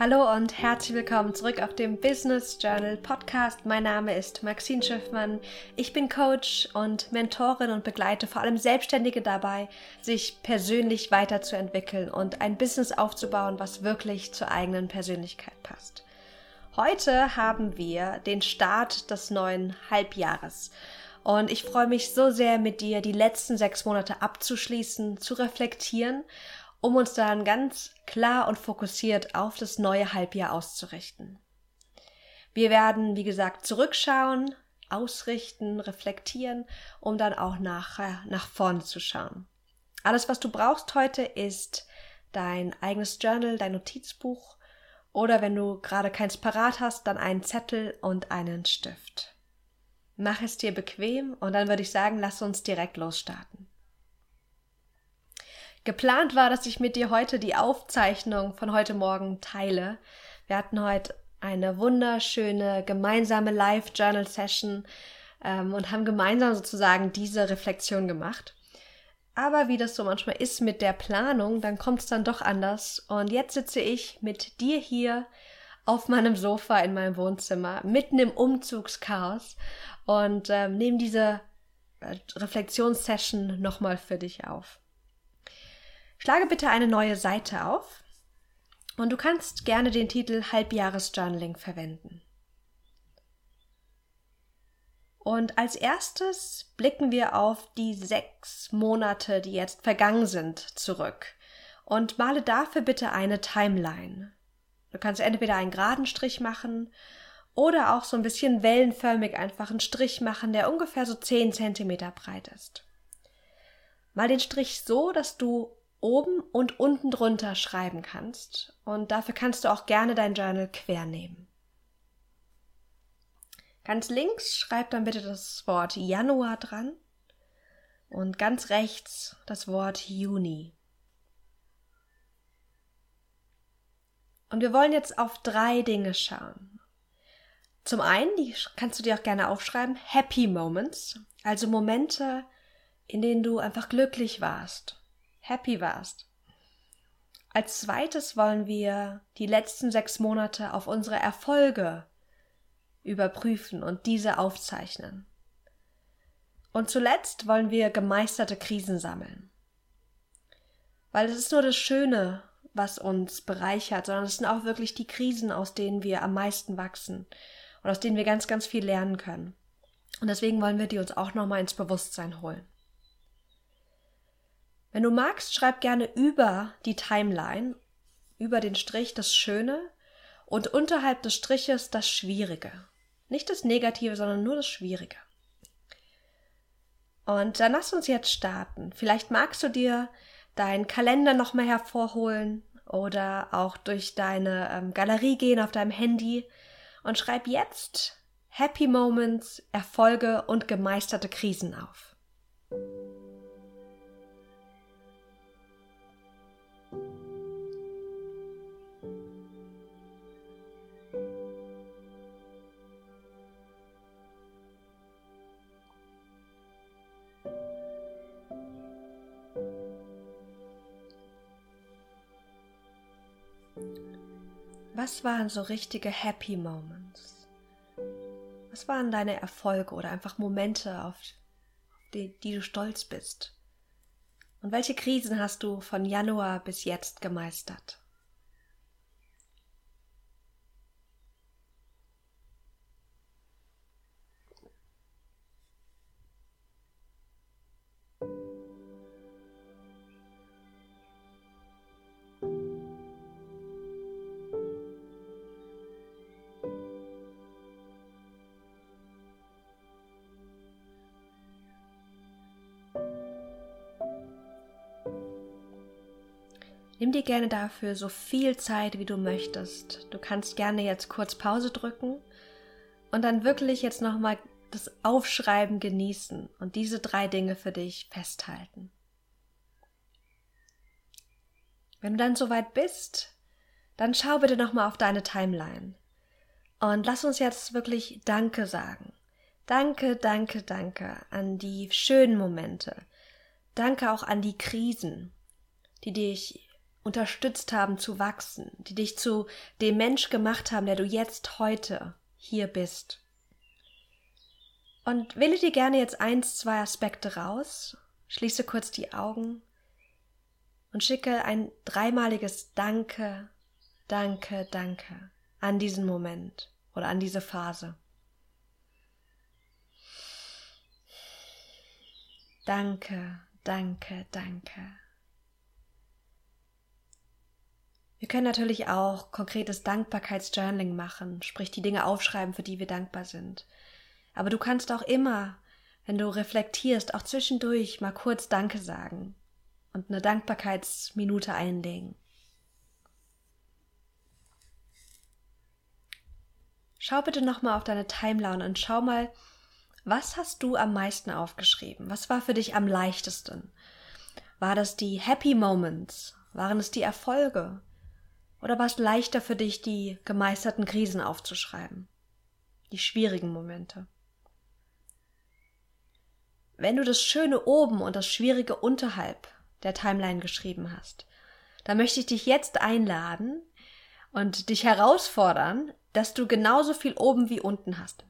Hallo und herzlich willkommen zurück auf dem Business Journal Podcast. Mein Name ist Maxine Schiffmann. Ich bin Coach und Mentorin und begleite vor allem Selbstständige dabei, sich persönlich weiterzuentwickeln und ein Business aufzubauen, was wirklich zur eigenen Persönlichkeit passt. Heute haben wir den Start des neuen Halbjahres. Und ich freue mich so sehr, mit dir die letzten sechs Monate abzuschließen, zu reflektieren um uns dann ganz klar und fokussiert auf das neue Halbjahr auszurichten. Wir werden, wie gesagt, zurückschauen, ausrichten, reflektieren, um dann auch nachher nach vorne zu schauen. Alles, was du brauchst heute, ist dein eigenes Journal, dein Notizbuch oder wenn du gerade keins parat hast, dann einen Zettel und einen Stift. Mach es dir bequem und dann würde ich sagen, lass uns direkt losstarten. Geplant war, dass ich mit dir heute die Aufzeichnung von heute Morgen teile. Wir hatten heute eine wunderschöne gemeinsame Live-Journal-Session ähm, und haben gemeinsam sozusagen diese Reflexion gemacht. Aber wie das so manchmal ist mit der Planung, dann kommt es dann doch anders. Und jetzt sitze ich mit dir hier auf meinem Sofa in meinem Wohnzimmer, mitten im Umzugschaos und ähm, nehme diese äh, Reflexionssession nochmal für dich auf. Schlage bitte eine neue Seite auf und du kannst gerne den Titel Halbjahresjournaling verwenden. Und als erstes blicken wir auf die sechs Monate, die jetzt vergangen sind, zurück und male dafür bitte eine Timeline. Du kannst entweder einen geraden Strich machen oder auch so ein bisschen wellenförmig einfach einen Strich machen, der ungefähr so 10 cm breit ist. Mal den Strich so, dass du oben und unten drunter schreiben kannst. Und dafür kannst du auch gerne dein Journal quer nehmen. Ganz links schreib dann bitte das Wort Januar dran und ganz rechts das Wort Juni. Und wir wollen jetzt auf drei Dinge schauen. Zum einen, die kannst du dir auch gerne aufschreiben, Happy Moments, also Momente, in denen du einfach glücklich warst, happy warst. Als zweites wollen wir die letzten sechs Monate auf unsere Erfolge überprüfen und diese aufzeichnen. Und zuletzt wollen wir gemeisterte Krisen sammeln. Weil es ist nur das Schöne, was uns bereichert, sondern es sind auch wirklich die Krisen, aus denen wir am meisten wachsen und aus denen wir ganz, ganz viel lernen können. Und deswegen wollen wir die uns auch nochmal ins Bewusstsein holen. Wenn du magst, schreib gerne über die Timeline, über den Strich das Schöne und unterhalb des Striches das Schwierige. Nicht das Negative, sondern nur das Schwierige. Und dann lass uns jetzt starten. Vielleicht magst du dir deinen Kalender nochmal hervorholen oder auch durch deine ähm, Galerie gehen auf deinem Handy und schreib jetzt Happy Moments, Erfolge und gemeisterte Krisen auf. Was waren so richtige Happy Moments? Was waren deine Erfolge oder einfach Momente, auf die, die du stolz bist? Und welche Krisen hast du von Januar bis jetzt gemeistert? Gerne dafür so viel Zeit, wie du möchtest. Du kannst gerne jetzt kurz Pause drücken und dann wirklich jetzt nochmal das Aufschreiben genießen und diese drei Dinge für dich festhalten. Wenn du dann soweit bist, dann schau bitte nochmal auf deine Timeline und lass uns jetzt wirklich Danke sagen. Danke, danke, danke an die schönen Momente. Danke auch an die Krisen, die dich unterstützt haben zu wachsen, die dich zu dem Mensch gemacht haben, der du jetzt heute hier bist. Und wähle dir gerne jetzt eins, zwei Aspekte raus, schließe kurz die Augen und schicke ein dreimaliges Danke, Danke, Danke an diesen Moment oder an diese Phase. Danke, danke, danke. Wir können natürlich auch konkretes Dankbarkeitsjournaling machen, sprich die Dinge aufschreiben, für die wir dankbar sind. Aber du kannst auch immer, wenn du reflektierst, auch zwischendurch mal kurz Danke sagen und eine Dankbarkeitsminute einlegen. Schau bitte nochmal auf deine Timeline und schau mal, was hast du am meisten aufgeschrieben? Was war für dich am leichtesten? War das die Happy Moments? Waren es die Erfolge? Oder war es leichter für dich, die gemeisterten Krisen aufzuschreiben? Die schwierigen Momente? Wenn du das Schöne oben und das Schwierige unterhalb der Timeline geschrieben hast, dann möchte ich dich jetzt einladen und dich herausfordern, dass du genauso viel oben wie unten hast.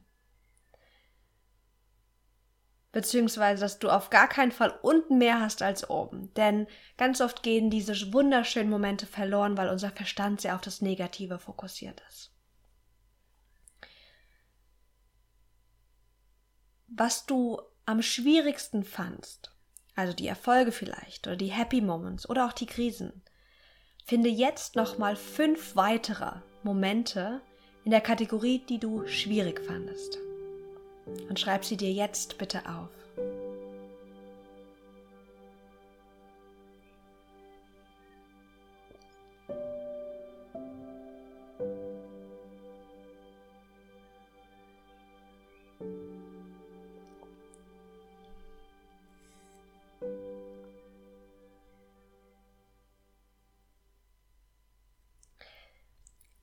Beziehungsweise, dass du auf gar keinen Fall unten mehr hast als oben. Denn ganz oft gehen diese wunderschönen Momente verloren, weil unser Verstand sehr auf das Negative fokussiert ist. Was du am schwierigsten fandst, also die Erfolge vielleicht oder die Happy Moments oder auch die Krisen, finde jetzt nochmal fünf weitere Momente, in der Kategorie, die du schwierig fandest. Und schreib sie dir jetzt bitte auf.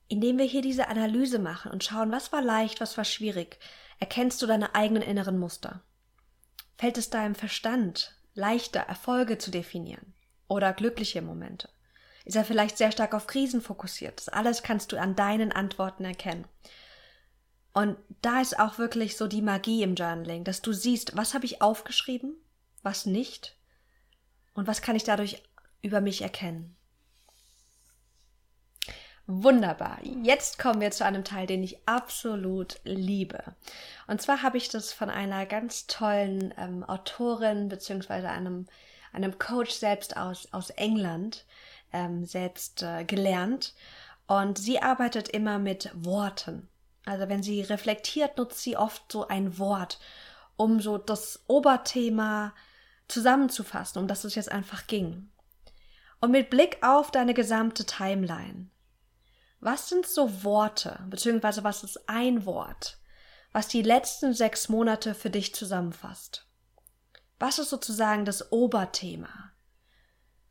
Indem wir hier diese Analyse machen und schauen, was war leicht, was war schwierig, erkennst du deine eigenen inneren Muster. Fällt es deinem Verstand leichter, Erfolge zu definieren oder glückliche Momente? Ist er vielleicht sehr stark auf Krisen fokussiert? Das alles kannst du an deinen Antworten erkennen. Und da ist auch wirklich so die Magie im Journaling, dass du siehst, was habe ich aufgeschrieben, was nicht und was kann ich dadurch über mich erkennen. Wunderbar. Jetzt kommen wir zu einem Teil, den ich absolut liebe. Und zwar habe ich das von einer ganz tollen ähm, Autorin beziehungsweise einem, einem Coach selbst aus, aus England ähm, selbst äh, gelernt. Und sie arbeitet immer mit Worten. Also wenn sie reflektiert, nutzt sie oft so ein Wort, um so das Oberthema zusammenzufassen, um das es jetzt einfach ging. Und mit Blick auf deine gesamte Timeline was sind so Worte, beziehungsweise was ist ein Wort, was die letzten sechs Monate für dich zusammenfasst? Was ist sozusagen das Oberthema?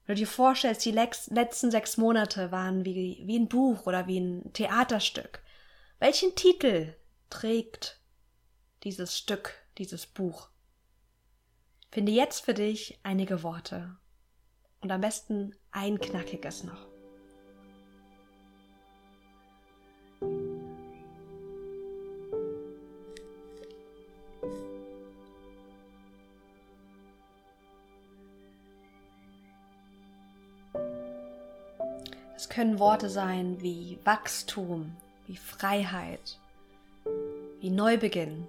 Wenn du dir vorstellst, die letzten sechs Monate waren wie, wie ein Buch oder wie ein Theaterstück. Welchen Titel trägt dieses Stück, dieses Buch? Finde jetzt für dich einige Worte. Und am besten ein knackiges noch. Es können Worte sein wie Wachstum, wie Freiheit, wie Neubeginn.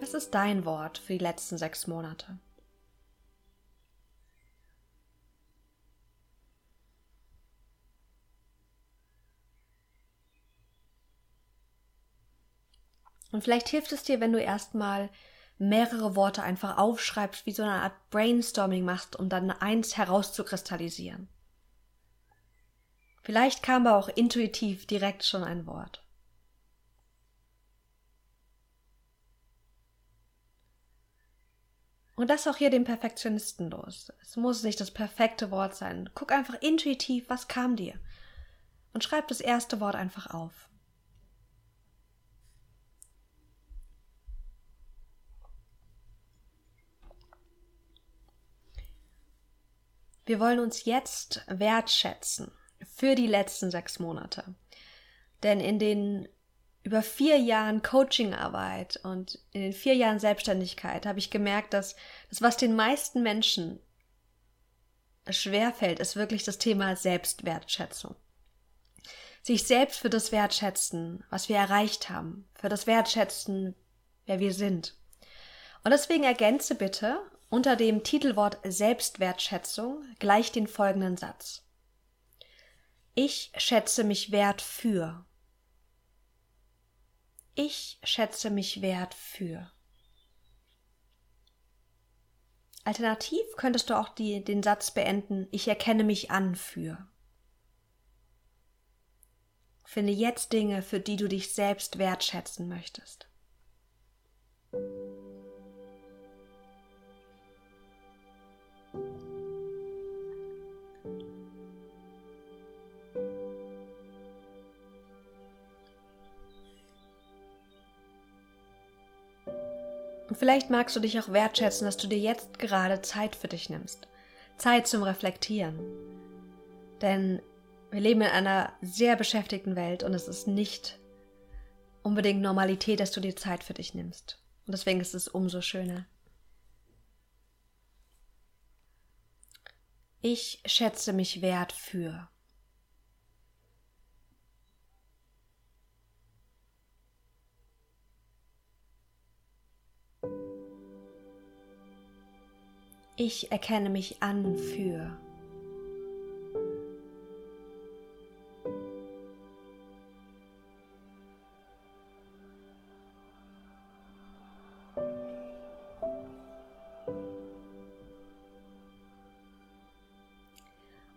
Was ist dein Wort für die letzten sechs Monate? Und vielleicht hilft es dir, wenn du erstmal mehrere Worte einfach aufschreibst, wie so eine Art Brainstorming machst, um dann eins herauszukristallisieren. Vielleicht kam aber auch intuitiv direkt schon ein Wort. Und das auch hier den Perfektionisten los. Es muss nicht das perfekte Wort sein. Guck einfach intuitiv, was kam dir. Und schreib das erste Wort einfach auf. Wir wollen uns jetzt wertschätzen für die letzten sechs Monate. Denn in den über vier Jahren Coachingarbeit und in den vier Jahren Selbstständigkeit habe ich gemerkt, dass das, was den meisten Menschen schwerfällt, ist wirklich das Thema Selbstwertschätzung. Sich selbst für das Wertschätzen, was wir erreicht haben, für das Wertschätzen, wer wir sind. Und deswegen ergänze bitte unter dem Titelwort Selbstwertschätzung gleich den folgenden Satz. Ich schätze mich wert für. Ich schätze mich wert für. Alternativ könntest du auch die, den Satz beenden, ich erkenne mich an für. Finde jetzt Dinge, für die du dich selbst wertschätzen möchtest. Und vielleicht magst du dich auch wertschätzen, dass du dir jetzt gerade Zeit für dich nimmst. Zeit zum Reflektieren. Denn wir leben in einer sehr beschäftigten Welt und es ist nicht unbedingt Normalität, dass du dir Zeit für dich nimmst. Und deswegen ist es umso schöner. Ich schätze mich wert für. Ich erkenne mich an für.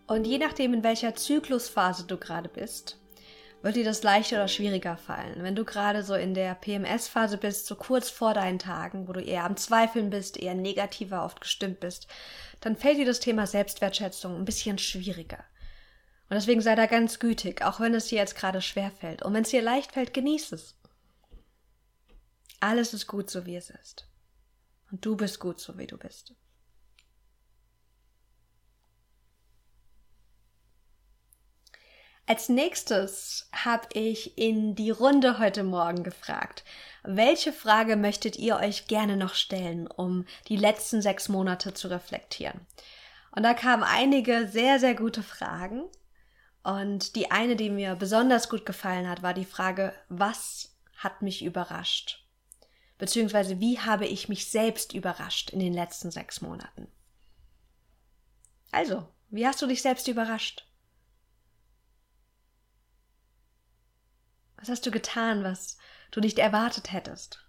Und je nachdem, in welcher Zyklusphase du gerade bist, wird dir das leichter oder schwieriger fallen. Wenn du gerade so in der PMS-Phase bist, so kurz vor deinen Tagen, wo du eher am Zweifeln bist, eher negativer oft gestimmt bist, dann fällt dir das Thema Selbstwertschätzung ein bisschen schwieriger. Und deswegen sei da ganz gütig, auch wenn es dir jetzt gerade schwer fällt. Und wenn es dir leicht fällt, genieß es. Alles ist gut, so wie es ist. Und du bist gut, so wie du bist. Als nächstes habe ich in die Runde heute Morgen gefragt, welche Frage möchtet ihr euch gerne noch stellen, um die letzten sechs Monate zu reflektieren? Und da kamen einige sehr, sehr gute Fragen. Und die eine, die mir besonders gut gefallen hat, war die Frage, was hat mich überrascht? Beziehungsweise, wie habe ich mich selbst überrascht in den letzten sechs Monaten? Also, wie hast du dich selbst überrascht? Was hast du getan, was du nicht erwartet hättest?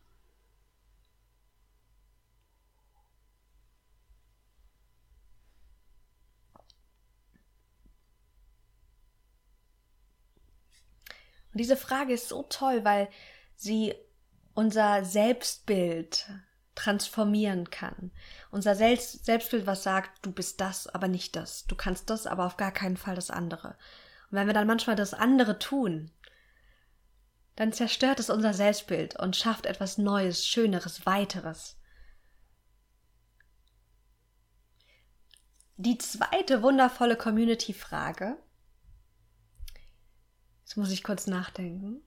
Und diese Frage ist so toll, weil sie unser Selbstbild transformieren kann. Unser Selbst Selbstbild, was sagt, du bist das, aber nicht das. Du kannst das, aber auf gar keinen Fall das andere. Und wenn wir dann manchmal das andere tun, dann zerstört es unser Selbstbild und schafft etwas Neues, Schöneres, Weiteres. Die zweite wundervolle Community-Frage. Jetzt muss ich kurz nachdenken.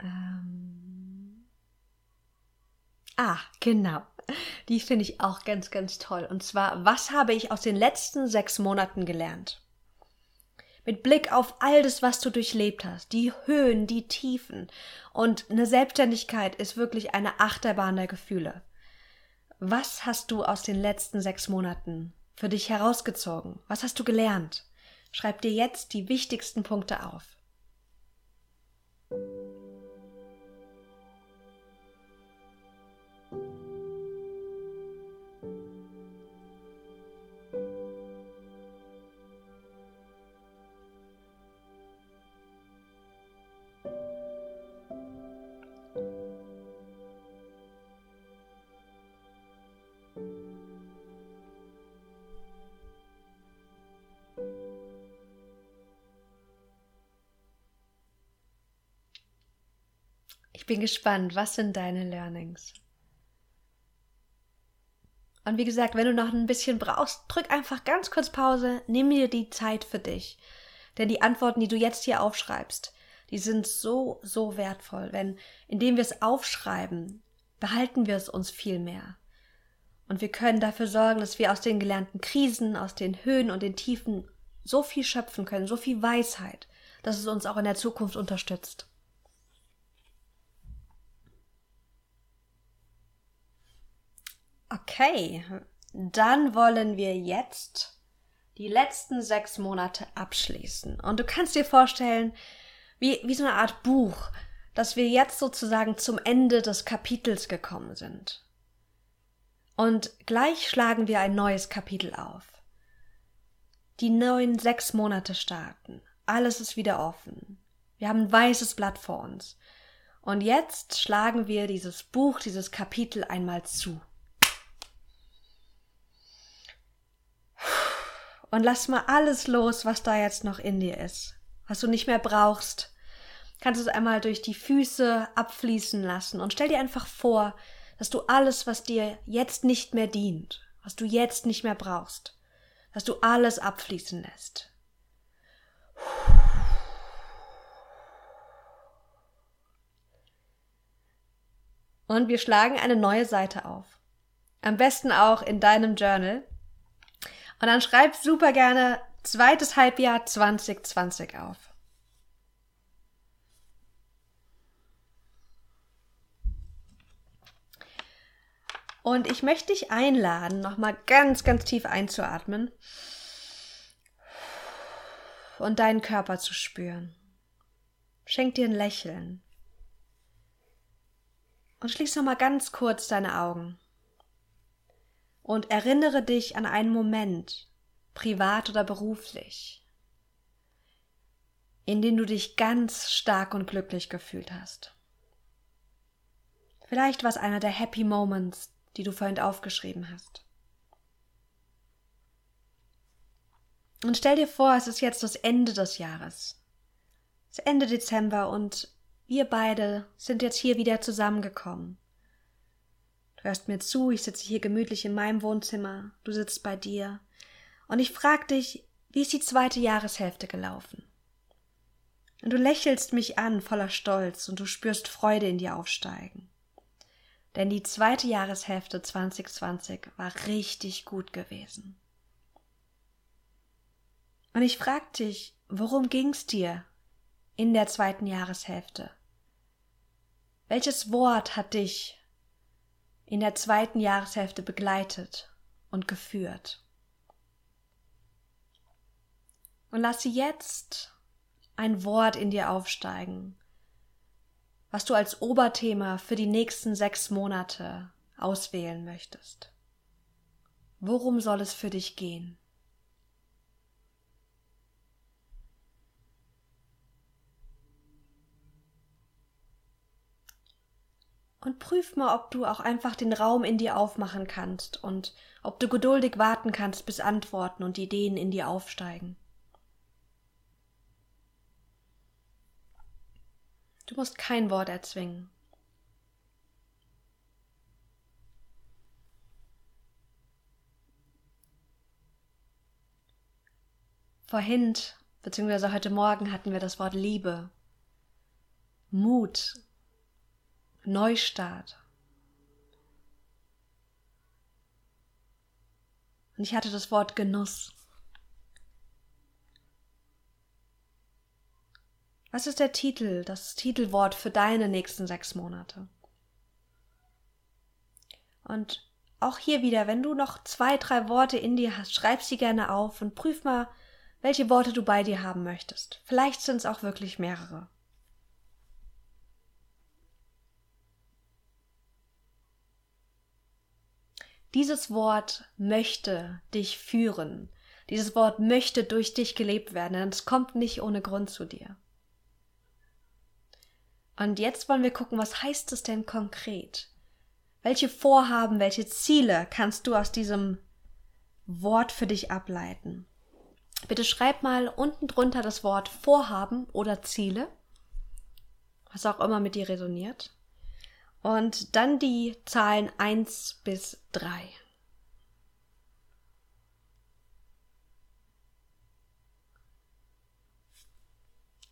Ähm ah, genau. Die finde ich auch ganz, ganz toll. Und zwar, was habe ich aus den letzten sechs Monaten gelernt? Mit Blick auf all das, was du durchlebt hast, die Höhen, die Tiefen. Und eine Selbstständigkeit ist wirklich eine Achterbahn der Gefühle. Was hast du aus den letzten sechs Monaten für dich herausgezogen? Was hast du gelernt? Schreib dir jetzt die wichtigsten Punkte auf. Bin gespannt, was sind deine Learnings? Und wie gesagt, wenn du noch ein bisschen brauchst, drück einfach ganz kurz Pause, nimm dir die Zeit für dich. Denn die Antworten, die du jetzt hier aufschreibst, die sind so, so wertvoll. Wenn, indem wir es aufschreiben, behalten wir es uns viel mehr. Und wir können dafür sorgen, dass wir aus den gelernten Krisen, aus den Höhen und den Tiefen so viel schöpfen können, so viel Weisheit, dass es uns auch in der Zukunft unterstützt. Okay, dann wollen wir jetzt die letzten sechs Monate abschließen. Und du kannst dir vorstellen, wie, wie so eine Art Buch, dass wir jetzt sozusagen zum Ende des Kapitels gekommen sind. Und gleich schlagen wir ein neues Kapitel auf. Die neuen sechs Monate starten. Alles ist wieder offen. Wir haben ein weißes Blatt vor uns. Und jetzt schlagen wir dieses Buch, dieses Kapitel einmal zu. Und lass mal alles los, was da jetzt noch in dir ist, was du nicht mehr brauchst. Kannst es einmal durch die Füße abfließen lassen und stell dir einfach vor, dass du alles, was dir jetzt nicht mehr dient, was du jetzt nicht mehr brauchst, dass du alles abfließen lässt. Und wir schlagen eine neue Seite auf. Am besten auch in deinem Journal. Und dann schreib super gerne zweites Halbjahr 2020 auf. Und ich möchte dich einladen, nochmal ganz, ganz tief einzuatmen und deinen Körper zu spüren. Schenk dir ein Lächeln. Und schließ nochmal ganz kurz deine Augen und erinnere dich an einen Moment, privat oder beruflich, in dem du dich ganz stark und glücklich gefühlt hast. Vielleicht war es einer der Happy Moments, die du vorhin aufgeschrieben hast. Und stell dir vor, es ist jetzt das Ende des Jahres. Es ist Ende Dezember und wir beide sind jetzt hier wieder zusammengekommen. Du hörst mir zu, ich sitze hier gemütlich in meinem Wohnzimmer, du sitzt bei dir. Und ich frag dich, wie ist die zweite Jahreshälfte gelaufen? Und du lächelst mich an voller Stolz und du spürst Freude in dir aufsteigen. Denn die zweite Jahreshälfte 2020 war richtig gut gewesen. Und ich frag dich, worum ging's dir in der zweiten Jahreshälfte? Welches Wort hat dich in der zweiten Jahreshälfte begleitet und geführt. Und lasse jetzt ein Wort in dir aufsteigen, was du als Oberthema für die nächsten sechs Monate auswählen möchtest. Worum soll es für dich gehen? Und prüf mal, ob du auch einfach den Raum in dir aufmachen kannst und ob du geduldig warten kannst, bis Antworten und Ideen in dir aufsteigen. Du musst kein Wort erzwingen. Vorhin, beziehungsweise heute Morgen hatten wir das Wort Liebe, Mut, Neustart. Und ich hatte das Wort Genuss. Was ist der Titel, das Titelwort für deine nächsten sechs Monate? Und auch hier wieder, wenn du noch zwei, drei Worte in dir hast, schreib sie gerne auf und prüf mal, welche Worte du bei dir haben möchtest. Vielleicht sind es auch wirklich mehrere. Dieses Wort möchte dich führen. Dieses Wort möchte durch dich gelebt werden, denn es kommt nicht ohne Grund zu dir. Und jetzt wollen wir gucken, was heißt es denn konkret? Welche Vorhaben, welche Ziele kannst du aus diesem Wort für dich ableiten? Bitte schreib mal unten drunter das Wort Vorhaben oder Ziele, was auch immer mit dir resoniert und dann die Zahlen 1 bis 3.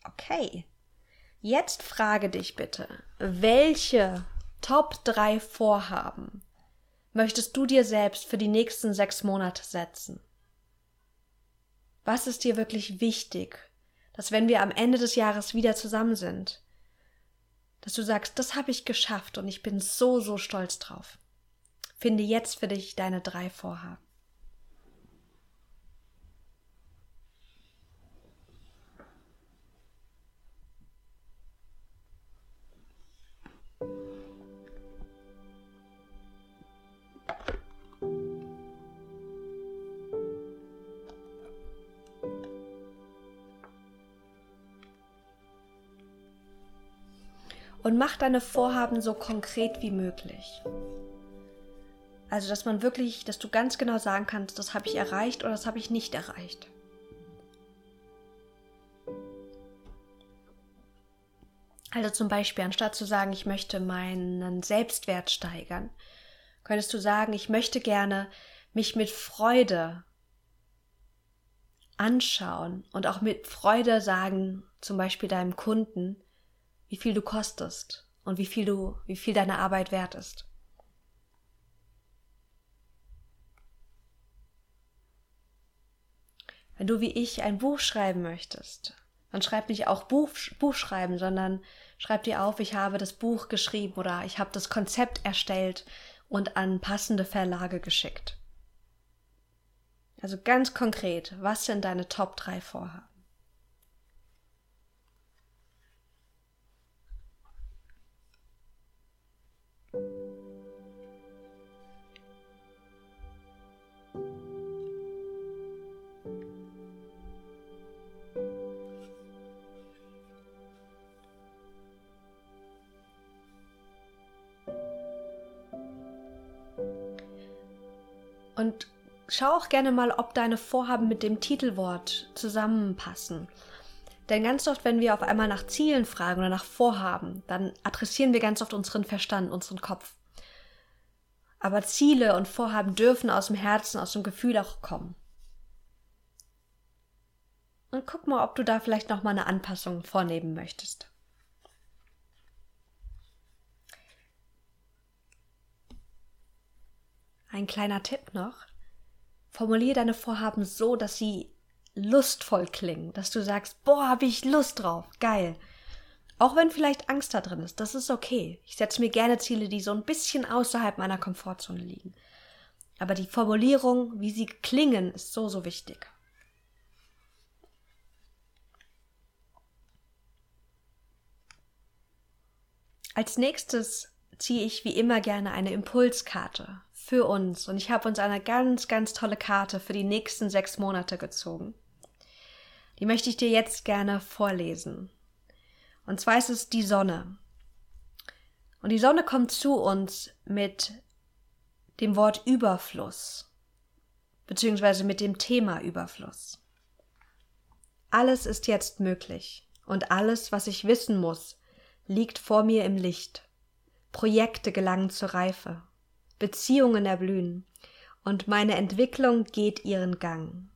Okay. Jetzt frage dich bitte, welche Top 3 Vorhaben möchtest du dir selbst für die nächsten sechs Monate setzen? Was ist dir wirklich wichtig, dass wenn wir am Ende des Jahres wieder zusammen sind, dass du sagst, das habe ich geschafft und ich bin so, so stolz drauf. Finde jetzt für dich deine drei Vorhaben. Und mach deine Vorhaben so konkret wie möglich. Also, dass man wirklich, dass du ganz genau sagen kannst, das habe ich erreicht oder das habe ich nicht erreicht. Also zum Beispiel, anstatt zu sagen, ich möchte meinen Selbstwert steigern, könntest du sagen, ich möchte gerne mich mit Freude anschauen und auch mit Freude sagen, zum Beispiel deinem Kunden, wie viel du kostest und wie viel du, wie viel deine Arbeit wert ist. Wenn du wie ich ein Buch schreiben möchtest, dann schreib nicht auch Buch, Buch schreiben, sondern schreib dir auf, ich habe das Buch geschrieben oder ich habe das Konzept erstellt und an passende Verlage geschickt. Also ganz konkret, was sind deine Top 3 Vorhaben? Und schau auch gerne mal, ob deine Vorhaben mit dem Titelwort zusammenpassen. Denn ganz oft, wenn wir auf einmal nach Zielen fragen oder nach Vorhaben, dann adressieren wir ganz oft unseren Verstand, unseren Kopf. Aber Ziele und Vorhaben dürfen aus dem Herzen, aus dem Gefühl auch kommen. Und guck mal, ob du da vielleicht noch mal eine Anpassung vornehmen möchtest. Ein kleiner Tipp noch. Formuliere deine Vorhaben so, dass sie lustvoll klingen, dass du sagst, boah, habe ich Lust drauf, geil. Auch wenn vielleicht Angst da drin ist, das ist okay. Ich setze mir gerne Ziele, die so ein bisschen außerhalb meiner Komfortzone liegen. Aber die Formulierung, wie sie klingen, ist so, so wichtig. Als nächstes ziehe ich wie immer gerne eine Impulskarte für uns und ich habe uns eine ganz, ganz tolle Karte für die nächsten sechs Monate gezogen. Die möchte ich dir jetzt gerne vorlesen. Und zwar ist es die Sonne. Und die Sonne kommt zu uns mit dem Wort Überfluss, beziehungsweise mit dem Thema Überfluss. Alles ist jetzt möglich und alles, was ich wissen muss, liegt vor mir im Licht. Projekte gelangen zur Reife. Beziehungen erblühen und meine Entwicklung geht ihren Gang.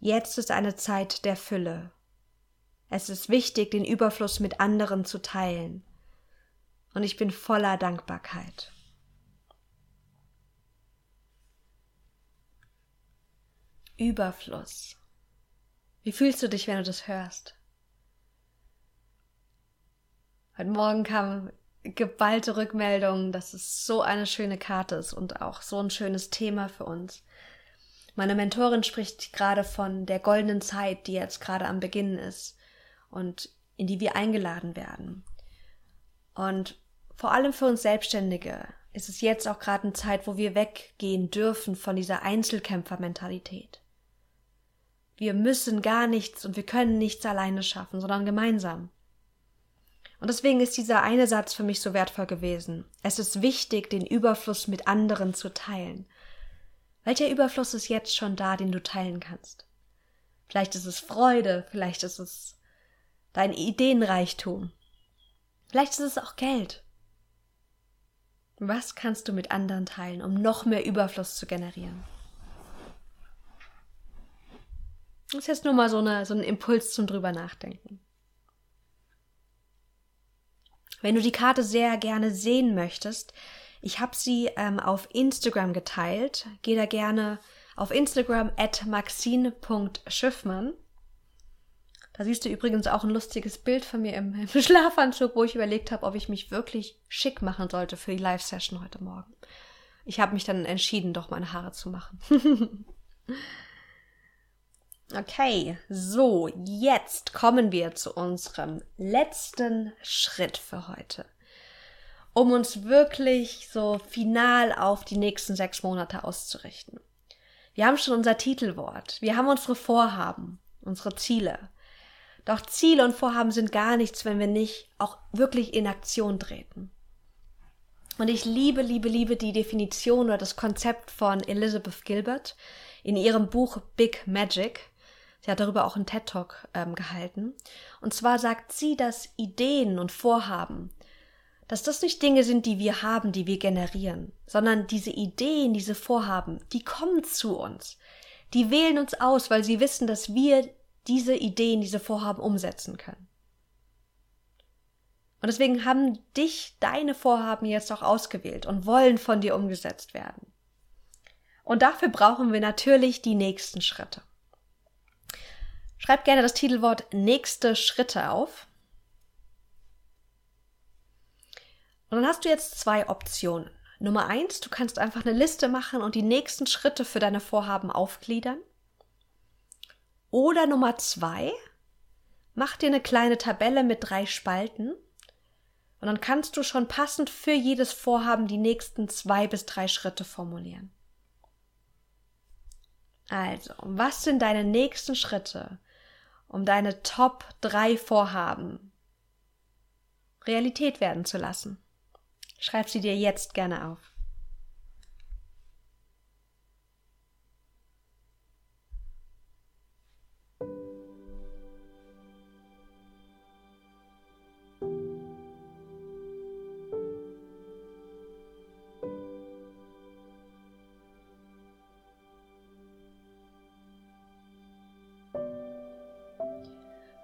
Jetzt ist eine Zeit der Fülle. Es ist wichtig, den Überfluss mit anderen zu teilen. Und ich bin voller Dankbarkeit. Überfluss. Wie fühlst du dich, wenn du das hörst? Heute Morgen kam geballte Rückmeldungen, dass es so eine schöne Karte ist und auch so ein schönes Thema für uns. Meine Mentorin spricht gerade von der goldenen Zeit, die jetzt gerade am Beginn ist und in die wir eingeladen werden. Und vor allem für uns Selbstständige ist es jetzt auch gerade eine Zeit, wo wir weggehen dürfen von dieser Einzelkämpfermentalität. Wir müssen gar nichts und wir können nichts alleine schaffen, sondern gemeinsam. Und deswegen ist dieser eine Satz für mich so wertvoll gewesen. Es ist wichtig, den Überfluss mit anderen zu teilen. Welcher Überfluss ist jetzt schon da, den du teilen kannst? Vielleicht ist es Freude, vielleicht ist es dein Ideenreichtum. Vielleicht ist es auch Geld. Was kannst du mit anderen teilen, um noch mehr Überfluss zu generieren? Das ist jetzt nur mal so, eine, so ein Impuls zum drüber nachdenken. Wenn du die Karte sehr gerne sehen möchtest, ich habe sie ähm, auf Instagram geteilt. Geh da gerne auf Instagram at maxine.schiffmann. Da siehst du übrigens auch ein lustiges Bild von mir im, im Schlafanzug, wo ich überlegt habe, ob ich mich wirklich schick machen sollte für die Live-Session heute Morgen. Ich habe mich dann entschieden, doch meine Haare zu machen. okay, so, jetzt kommen wir zu unserem letzten Schritt für heute um uns wirklich so final auf die nächsten sechs Monate auszurichten. Wir haben schon unser Titelwort, wir haben unsere Vorhaben, unsere Ziele. Doch Ziele und Vorhaben sind gar nichts, wenn wir nicht auch wirklich in Aktion treten. Und ich liebe, liebe, liebe die Definition oder das Konzept von Elizabeth Gilbert in ihrem Buch Big Magic. Sie hat darüber auch einen TED Talk ähm, gehalten. Und zwar sagt sie, dass Ideen und Vorhaben dass das nicht Dinge sind, die wir haben, die wir generieren, sondern diese Ideen, diese Vorhaben, die kommen zu uns. Die wählen uns aus, weil sie wissen, dass wir diese Ideen, diese Vorhaben umsetzen können. Und deswegen haben dich deine Vorhaben jetzt auch ausgewählt und wollen von dir umgesetzt werden. Und dafür brauchen wir natürlich die nächsten Schritte. Schreib gerne das Titelwort nächste Schritte auf Und dann hast du jetzt zwei Optionen. Nummer eins, du kannst einfach eine Liste machen und die nächsten Schritte für deine Vorhaben aufgliedern. Oder Nummer zwei, mach dir eine kleine Tabelle mit drei Spalten und dann kannst du schon passend für jedes Vorhaben die nächsten zwei bis drei Schritte formulieren. Also, was sind deine nächsten Schritte, um deine Top drei Vorhaben Realität werden zu lassen? Schreib sie dir jetzt gerne auf.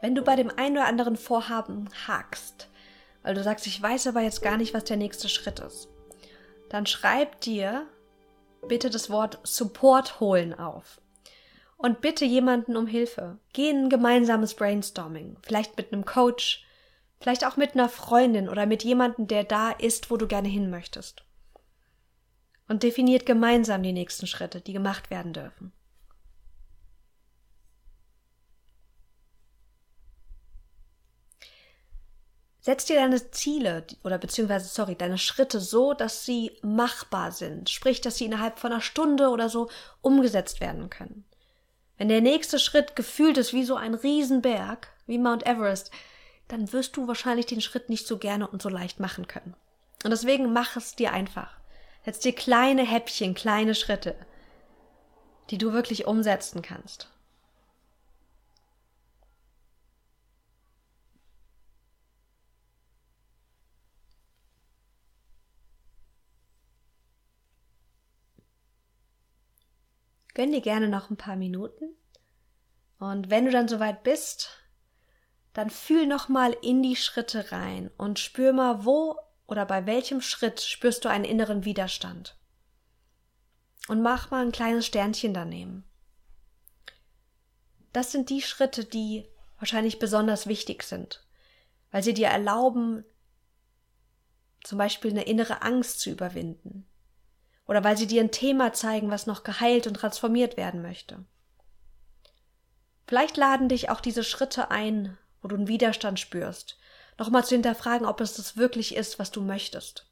Wenn du bei dem einen oder anderen Vorhaben hakst, weil du sagst, ich weiß aber jetzt gar nicht, was der nächste Schritt ist, dann schreib dir bitte das Wort Support holen auf. Und bitte jemanden um Hilfe. Geh in ein gemeinsames Brainstorming. Vielleicht mit einem Coach, vielleicht auch mit einer Freundin oder mit jemandem, der da ist, wo du gerne hin möchtest. Und definiert gemeinsam die nächsten Schritte, die gemacht werden dürfen. Setz dir deine Ziele oder beziehungsweise, sorry, deine Schritte so, dass sie machbar sind. Sprich, dass sie innerhalb von einer Stunde oder so umgesetzt werden können. Wenn der nächste Schritt gefühlt ist wie so ein Riesenberg, wie Mount Everest, dann wirst du wahrscheinlich den Schritt nicht so gerne und so leicht machen können. Und deswegen mach es dir einfach. Setz dir kleine Häppchen, kleine Schritte, die du wirklich umsetzen kannst. Gönn dir gerne noch ein paar Minuten. Und wenn du dann soweit bist, dann fühl noch mal in die Schritte rein und spür mal, wo oder bei welchem Schritt spürst du einen inneren Widerstand. Und mach mal ein kleines Sternchen daneben. Das sind die Schritte, die wahrscheinlich besonders wichtig sind, weil sie dir erlauben, zum Beispiel eine innere Angst zu überwinden, oder weil sie dir ein Thema zeigen, was noch geheilt und transformiert werden möchte. Vielleicht laden dich auch diese Schritte ein, wo du einen Widerstand spürst, nochmal zu hinterfragen, ob es das wirklich ist, was du möchtest.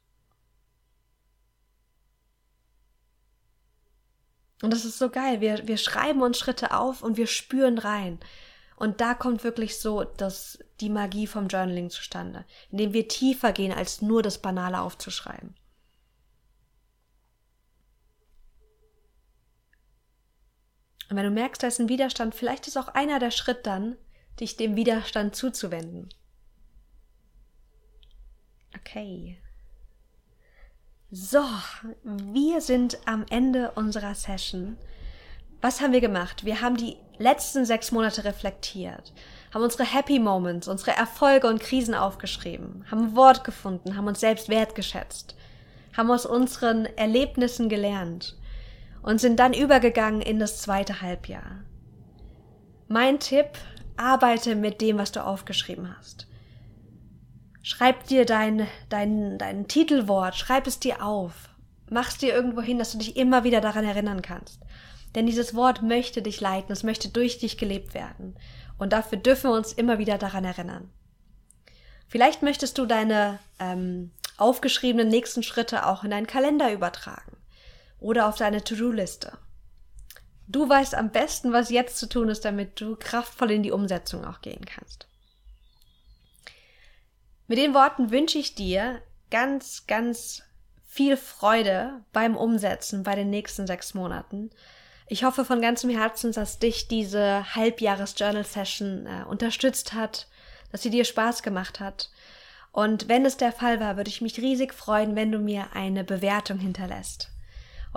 Und das ist so geil. Wir, wir schreiben uns Schritte auf und wir spüren rein. Und da kommt wirklich so das, die Magie vom Journaling zustande, indem wir tiefer gehen, als nur das Banale aufzuschreiben. Und wenn du merkst, da ist ein Widerstand, vielleicht ist auch einer der Schritt dann, dich dem Widerstand zuzuwenden. Okay. So, wir sind am Ende unserer Session. Was haben wir gemacht? Wir haben die letzten sechs Monate reflektiert, haben unsere Happy Moments, unsere Erfolge und Krisen aufgeschrieben, haben Wort gefunden, haben uns selbst wertgeschätzt, haben aus unseren Erlebnissen gelernt und sind dann übergegangen in das zweite Halbjahr. Mein Tipp, arbeite mit dem, was du aufgeschrieben hast. Schreib dir dein, dein, dein Titelwort, schreib es dir auf. Mach es dir irgendwo hin, dass du dich immer wieder daran erinnern kannst. Denn dieses Wort möchte dich leiten, es möchte durch dich gelebt werden. Und dafür dürfen wir uns immer wieder daran erinnern. Vielleicht möchtest du deine ähm, aufgeschriebenen nächsten Schritte auch in deinen Kalender übertragen oder auf deine To-Do-Liste. Du weißt am besten, was jetzt zu tun ist, damit du kraftvoll in die Umsetzung auch gehen kannst. Mit den Worten wünsche ich dir ganz, ganz viel Freude beim Umsetzen bei den nächsten sechs Monaten. Ich hoffe von ganzem Herzen, dass dich diese Halbjahres-Journal-Session äh, unterstützt hat, dass sie dir Spaß gemacht hat. Und wenn es der Fall war, würde ich mich riesig freuen, wenn du mir eine Bewertung hinterlässt.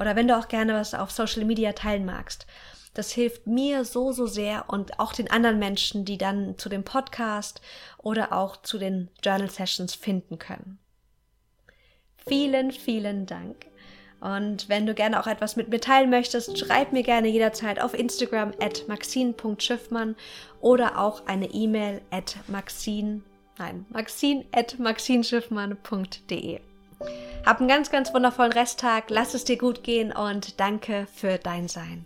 Oder wenn du auch gerne was auf Social Media teilen magst. Das hilft mir so, so sehr und auch den anderen Menschen, die dann zu dem Podcast oder auch zu den Journal Sessions finden können. Vielen, vielen Dank. Und wenn du gerne auch etwas mit mir teilen möchtest, schreib mir gerne jederzeit auf Instagram at maxine.schiffmann oder auch eine E-Mail at maxine, nein, maxine at maxinschiffmann.de. Hab einen ganz, ganz wundervollen Resttag, lass es dir gut gehen und danke für dein Sein.